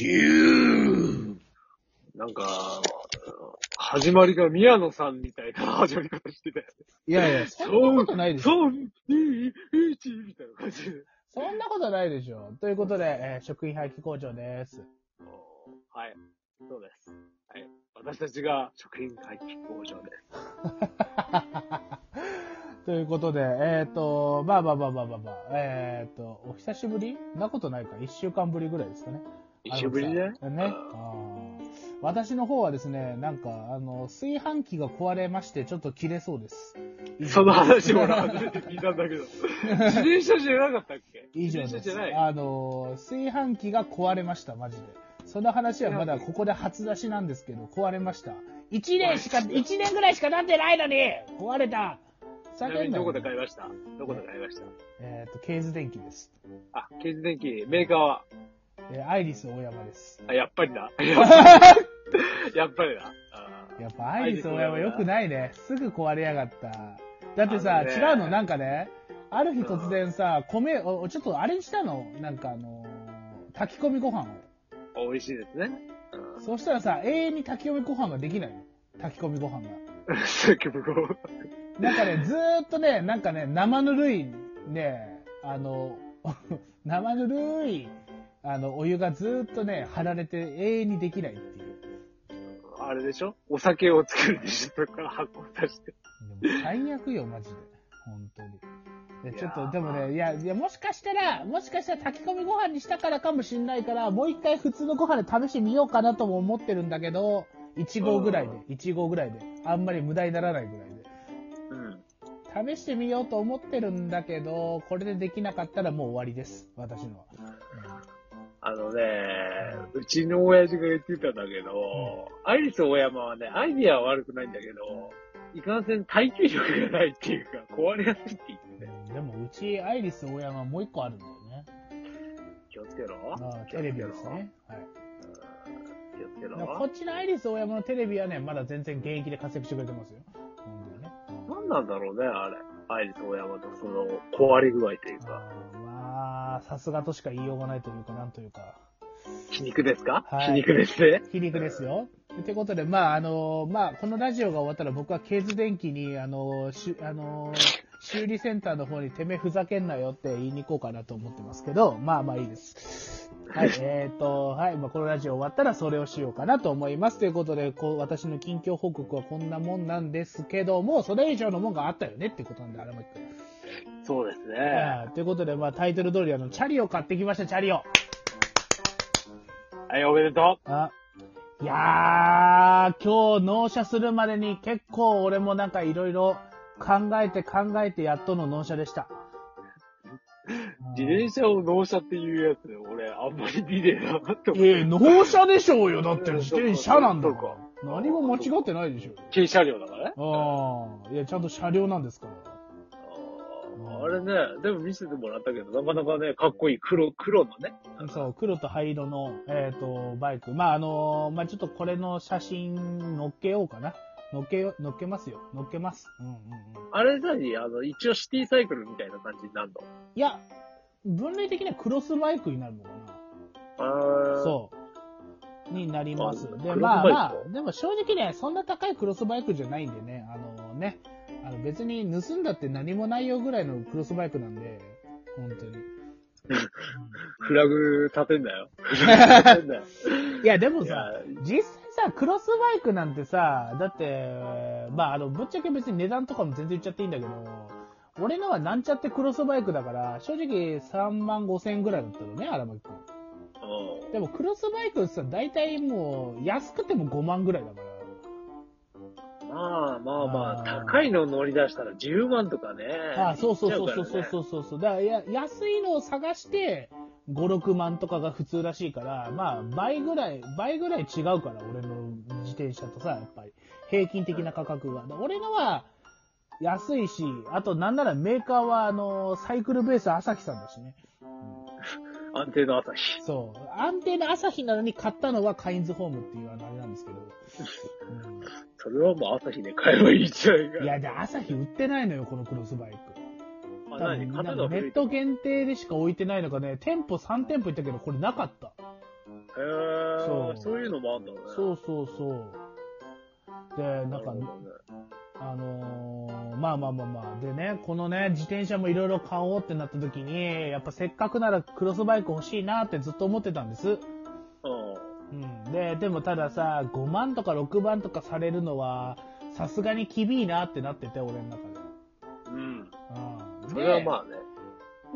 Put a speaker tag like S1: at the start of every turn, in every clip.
S1: ヒューなんか、始まりが宮野さんみたいな始まり方してたよね。
S2: いやいや、そんなことないでしょ。
S1: 3、2、1みたいな感じで。
S2: そんなことないでしょ。ということで、えー食品廃棄工場です。
S1: はい。そうです。はい。私たちが食品廃棄工場です。
S2: ということで、えっ、と、まあまあまあまあまあまあ、えっ、と、お久しぶり？なことないか。一週間ぶりぐらいですかね。
S1: 一週ぶりね。
S2: あのね。私の方はですね、なんか、あの、炊飯器が壊れまして、ちょっと切れそうです。
S1: その話も俺初めて聞いたんだけど。自転車じゃなかったっけ？
S2: 以上です。
S1: 自転車じゃない？
S2: あの、炊飯器が壊れました、マジで。その話はまだここで初出しなんですけど、壊れました。1年しか、1年ぐらいしか経ってないのに壊れた
S1: ちなみにどこで買いました？どこで買いました？
S2: えっ、と、ケーズ電機です。
S1: あ、ケージ電機、メーカーは？
S2: えーアイリス大山です。
S1: あ、やっぱりだ。やっぱりだ。あ
S2: やっぱアイリス大山良くないね。すぐ壊れやがった。だってさ、
S1: ね
S2: 違うの？なんかね、ある日突然さ、米、おちょっとあれにしたの？なんかあのー炊き込みご飯を。
S1: ー美味しいですね。うん
S2: そうしたらさ、永遠に炊き込みご飯ができないの。炊き込みご飯が。
S1: さっき僕も
S2: なんかね、ずーっとね、なんかね、生ぬるい、ね、あの、生ぬるい、あの、お湯がずーっとね、張られて永遠にできないっていう。
S1: あれでしょ？お酒を作るでしょそこから発酵させて。
S2: でも最悪よ、マジで。本当に。でちょっと、でもね、いや、いや、もしかしたら、もしかしたら炊き込みご飯にしたからかもしんないから、もう一回普通のご飯で試してみようかなとも思ってるんだけど、1合ぐらいで、1合ぐらいで、あんまり無駄にならないぐらいで。
S1: うん。
S2: 試してみようと思ってるんだけど、これでできなかったらもう終わりです、私のは。
S1: あのね、うちの親父が言ってたんだけど、アイリス大山はね、アイディアは悪くないんだけど、いかんせん耐久力がないっていうか、壊れやすいって言ってね。
S2: でも、うち、アイリス大山もう一個あるんだよね。
S1: 気をつけろ。
S2: あテレビですね。はい。
S1: 気をつけろ。
S2: こっちのアイリス大山のテレビはね、まだ全然現役で活躍してくれてますよ。本当にね。
S1: 何なんだろうね、あれ。アイリス大山のその壊れ具合というか。
S2: さすがとしか言いようがないというか、なんというか。
S1: 皮肉ですか、
S2: はい
S1: 皮肉ですね？
S2: 皮肉ですよ。ということで、まあ、あのまあ、このラジオが終わったら僕はケーズ電機に、あのしゅ、あの修理センターの方にてめえふざけんなよって言いに行こうかなと思ってますけど、まあまあいいです。はい、えっ、と、はい、まあ、このラジオ終わったらそれをしようかなと思います。ということで、こう、私の近況報告はこんなもんなんですけども、それ以上のもんがあったよねってことなんで、荒牧君。
S1: そうですね。
S2: はいということで、まあ、タイトル通り、あの、チャリを買ってきました、チャリを。
S1: はい、おめでと
S2: あ、いやー、今日納車するまでに結構俺もなんかいろいろ考えて考えてやっとの納車でした。
S1: う。自転車を納車っていうやつ、俺、あんまり見ねえなって思
S2: ええ納車でしょうよ。だって 自転車なんだか。
S1: ら
S2: 何も間違ってないでしょ。
S1: 軽車両だからね。
S2: ああ、いや、ちゃんと車両なんですから。
S1: あれね、でも見せてもらったけど、なかなかね、かっこいい黒、黒のね。
S2: そう、黒と灰色の、えっ、と、バイク。まあ、あのーまあ、ちょっとこれの写真載っけようかな。載っけよ、載っけますよ。載っけます。うんうんうん。
S1: あれ何？あの、一応シティサイクルみたいな感じになるの？
S2: いや、分類的にはクロスバイクになるのかな。
S1: あー
S2: そう。になります。で、
S1: あクロスバイク？
S2: まあまあ、でも正直ね、そんな高いクロスバイクじゃないんでね、あのね、あの別に盗んだって何もないよぐらいのクロスバイクなんで、本当に。
S1: フラグ立てんだよ。フラグ立てんだよ。
S2: いや、でも
S1: いや
S2: さ、実際さ、クロスバイクなんてさ、だって、まあ、あの、ぶっちゃけ別に値段とかも全然言っちゃっていいんだけど、俺のはなんちゃってクロスバイクだから、正直3万5千円ぐらいだったのね、荒牧くん。
S1: うん
S2: でもクロスバイクさ、大体もう、安くても5万ぐらいだから。
S1: まあまあまあ、高いの乗り出したら10万とかね。
S2: あそうそうそうそうそう
S1: う。
S2: そうそうそう。だからや、安いのを探して、5、6万とかが普通らしいから、まあ、倍ぐらい、倍ぐらい違うから、俺の自転車とさ、やっぱり。平均的な価格が。で俺のは、安いし、あとなんならメーカーは、あの、サイクルベース朝日さんだしね。
S1: 安定の朝日。
S2: そう。安定な朝日なのに買ったのはカインズホームっていうあのあれなんですけど。う ん
S1: それはもう朝日で買えばいいじゃないか。
S2: いや、で、朝日売ってないのよ、このクロスバイク。
S1: あ、
S2: 多
S1: 何
S2: ネット限定でしか置いてないのかね、店舗3店舗行ったけど、これなかった。
S1: へへ
S2: そう
S1: え、そういうのもあんだね。
S2: そうそうそう。で、なんか
S1: なるほ、どね。
S2: あのーまあまあまあまあ。でね、このね、自転車もいろいろ買おうってなった時に、やっぱせっかくならクロスバイク欲しいなってずっと思ってたんです。
S1: うん。
S2: うん。で、でもたださ、5万とか6万とかされるのは、さすがに厳いなってなってて、俺の中で。
S1: それはまあね。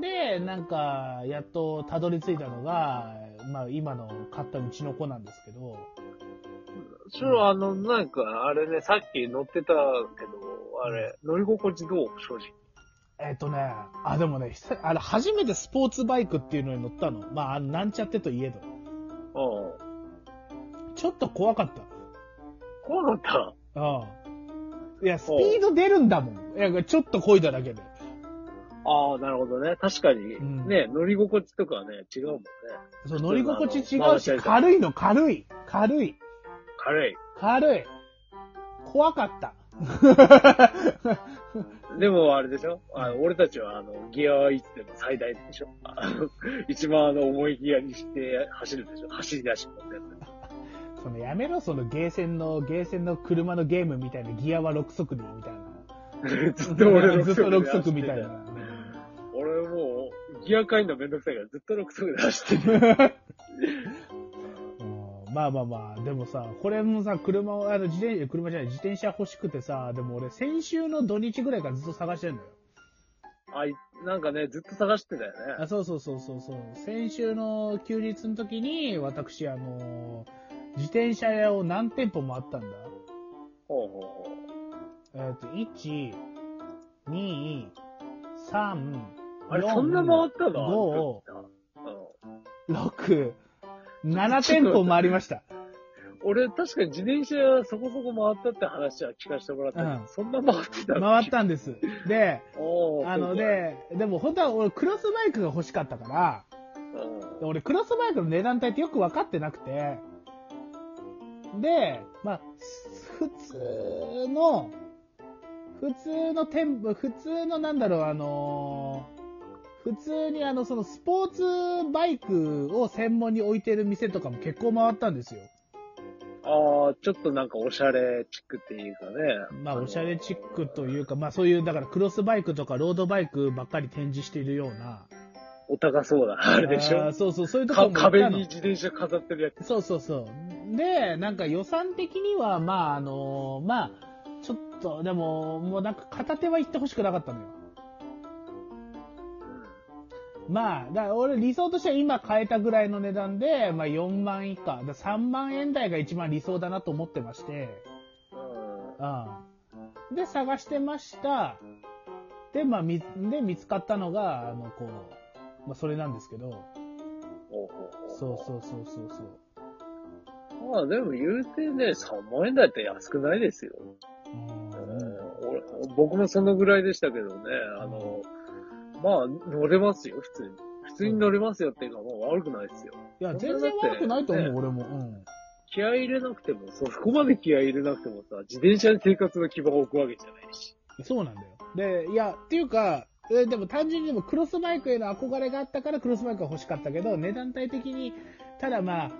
S2: で、なんか、やっとたどり着いたのが、まあ今の買ったうちの子なんですけど、
S1: それはあの、なんか、あれね、さっき乗ってたけど、あれ、乗り心地どう？正直。
S2: えっ、とね、あ、でもね、久あれ、初めてスポーツバイクっていうのに乗ったの。まあなんちゃってといえど。
S1: うん。
S2: ちょっと怖かった。
S1: こうなった？
S2: うん。いや、スピード出るんだもん。いや、ちょっと漕いだだけで。
S1: ああ、なるほどね。確かに、
S2: ん
S1: ね、乗り心地とかはね、違うもんね。
S2: そう、乗り心地違うし、軽いの、軽い。軽い。
S1: 軽い。
S2: 軽い。怖かった。
S1: でもあれでしょ？あの俺たちはあの、ギアはいつでも最大でしょ？あ の一番あの、重いギアにして走るでしょ？走り出しもんね。
S2: そのやめろ、そのゲーセンの、ゲーセンの車のゲームみたいな、ギアは6速でみたいな。
S1: ずっと俺
S2: ずっと6速みたい
S1: な。ギア変えるのめんどくさいからずっと6速で走ってる。
S2: うんまあまあまあ、でもさ、これもさ、車を、あの、自転車、車じゃない、自転車欲しくてさ、でも俺、先週の土日ぐらいからずっと探してんのよ。
S1: あい、なんかね、ずっと探してたよ
S2: あ、
S1: ね。
S2: そうそうそうそうそう。先週の休日の時に、私、あの、自転車屋を何店舗もあったんだ。
S1: ほうほうほ
S2: えっ、と、1、2、3、
S1: う。あれ、そんな回ったの
S2: ？5、6、7店舗回りました。
S1: 俺、確かに自転車そこそこ回ったって話は聞かせてもらったけど、
S2: うん。
S1: そんな回ってた
S2: 回ったんです。で、
S1: おー
S2: あの、で、でも本当は俺クロスバイクが欲しかったから、
S1: そうか
S2: 俺クロスバイクの値段帯ってよく分かってなくて、で、まあ、普通の、普通の店舗、普通のなんだろう、あのー普通にあの、そのスポーツバイクを専門に置いてる店とかも結構回ったんですよ。
S1: ああ、ちょっとなんかおしゃれチックっていうかね。
S2: まあ、
S1: の
S2: おしゃれチックというか、まあそういう、だからクロスバイクとかロードバイクばっかり展示しているような。
S1: お高そうな、あれでしょ
S2: そうそう、そういうところ
S1: か壁
S2: も行ったの
S1: に自転車飾ってるやつ。
S2: そうそうそう。で、なんか予算的には、まあ、あのまあ、ちょっと、でも、もうなんか片手は行ってほしくなかったのよ。まあ、だ俺理想としては今変えたぐらいの値段で、まあ4万以下、だ3万円台が一番理想だなと思ってまして、
S1: うん。
S2: うん。で、探してました。で、まあ、み、で、見つかったのが、あの、こう、まあ、それなんですけど、そうそうそうそうそう。
S1: まあでも言うてね、3万円台って安くないですよ。
S2: うん
S1: うん俺僕もそのぐらいでしたけどね、あの、まあ乗れますよ、普通に。普通に乗れますよっていうかもう悪くないですよ。
S2: いや、全然悪くないと思う、
S1: ね
S2: 俺も。うん。
S1: 気合い入れなくても、そこまで気合い入れなくてもさ、自転車で生活の基盤を置くわけじゃないし。
S2: そうなんだよ。で、いや、っていうか、えでも単純にでもクロスバイクへの憧れがあったからクロスバイクが欲しかったけど、値段帯的に、ただまあ、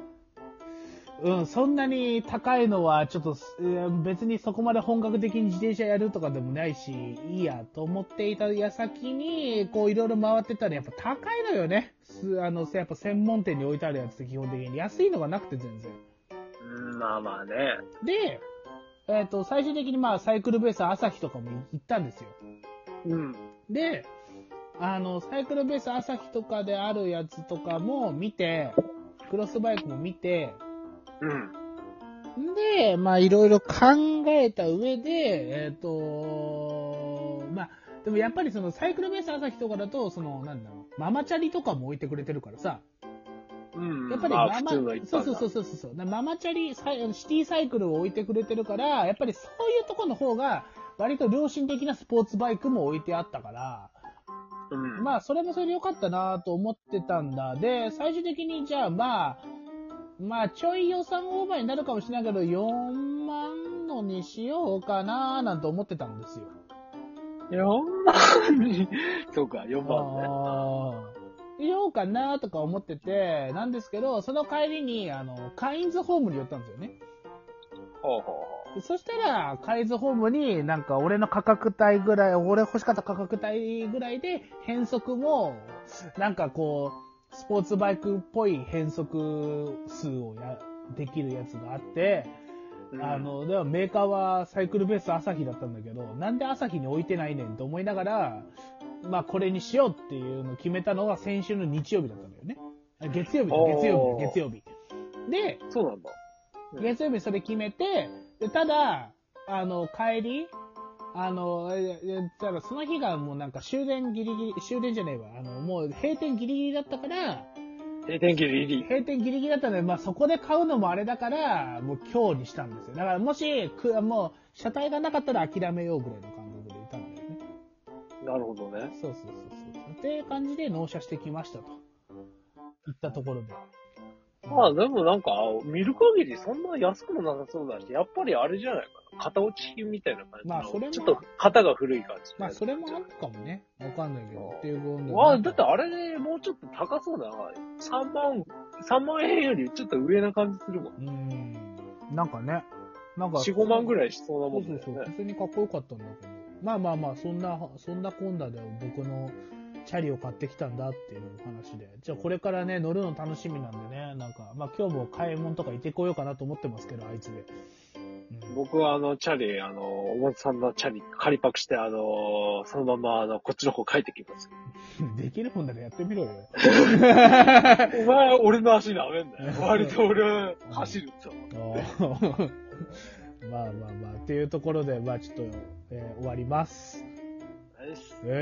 S2: うん、そんなに高いのはちょっと、えー別にそこまで本格的に自転車やるとかでもないし、いいやと思っていた矢先に、こういろいろ回ってたらやっぱ高いのよね。すあの、やっぱ専門店に置いてあるやつって基本的に。安いのがなくて全然。
S1: うん、まあまあね。
S2: で、えっ、と、最終的にまあサイクルベース朝日とかも行ったんですよ。
S1: うん。
S2: で、あの、サイクルベース朝日とかであるやつとかも見て、クロスバイクも見て、
S1: うん。
S2: で、まあいろいろ考えた上で、えっ、と、まあ、でもやっぱりそのサイクルベース朝日とかだと、その、なんだろう、ママチャリとかも置いてくれてるからさ、
S1: うん。
S2: やっぱり
S1: まあ
S2: ママ、そうそうそうそうそう。ママチャリ、サイシティサイクルを置いてくれてるから、やっぱりそういうところの方が、割と良心的なスポーツバイクも置いてあったから、
S1: うん。
S2: まあ、それもそれでよかったなと思ってたんだ。で、最終的にじゃあ、まあ、まあ、ちょい予算オーバーになるかもしれないけど、4万のにしようかななんて思ってたんですよ。
S1: 4万に、そうか、4万ね。
S2: あようかなとか思ってて、なんですけど、その帰りに、あの、カインズホームに寄ったんですよね。
S1: ほうほう
S2: でそしたら、カインズホームになんか俺の価格帯ぐらい、俺欲しかった価格帯ぐらいで、変速も、なんかこう、スポーツバイクっぽい変速数をや、できるやつがあって。あの、でもメーカーはサイクルベース朝日だったんだけど、なんで朝日に置いてないねんと思いながら、まあこれにしようっていうのを決めたのが先週の日曜日だったんだよね。あ月曜日だ、月曜日だ、月曜日。で、
S1: うん、そうなんだ。うん
S2: 月曜日それ決めて、でただ、あの、帰り、あの、ええただその日がもうなんか終電ギリギリ、終電じゃねえわ。あの、もう閉店ギリギリだったから、
S1: 閉店ギリギリ。
S2: 閉店ギリギリだったので、まあそこで買うのもあれだから、もう今日にしたんですよ。だからもし、くもう、車体がなかったら諦めようぐらいの感覚でいたんだよね。
S1: なるほどね。
S2: そうそうそうそう。っていう感じで納車してきましたと。いったところで。
S1: まあでもなんか、見る限りそんな安くもなさそうだし、やっぱりあれじゃないかな。型落ち品みたいな感じの。
S2: まあそれも
S1: ちょっと型が古い感じ。
S2: まあそれもあるかもね。わかんないけど。っていうことで
S1: わあ、だってあれね、もうちょっと高そうな、3万、3万円よりちょっと上な感じするもん。
S2: うーん。なんかね。なんか。
S1: 4、5万ぐらいしそうなも
S2: そうんそうそう。
S1: だよね。
S2: 普通にかっこよかったんだけど。まあまあまあ、そんな、そんなこんなで僕のチャリを買ってきたんだっていう話で。じゃあこれからね、乗るの楽しみなんでね、なんか、まあ今日も買い物とか行ってこようかなと思ってますけど、あいつで。うん、
S1: 僕はあの、チャリ、あの、おもつさんのチャリ借りパクして、あの、そのまま、あの、こっちの方帰ってきます。
S2: できるもんならやってみろよ。
S1: お前、俺の足舐めんなよ。割と俺、走るぞ。
S2: まあまあまあ、っていうところで、まあちょっと、えー終わります。
S1: よし
S2: えー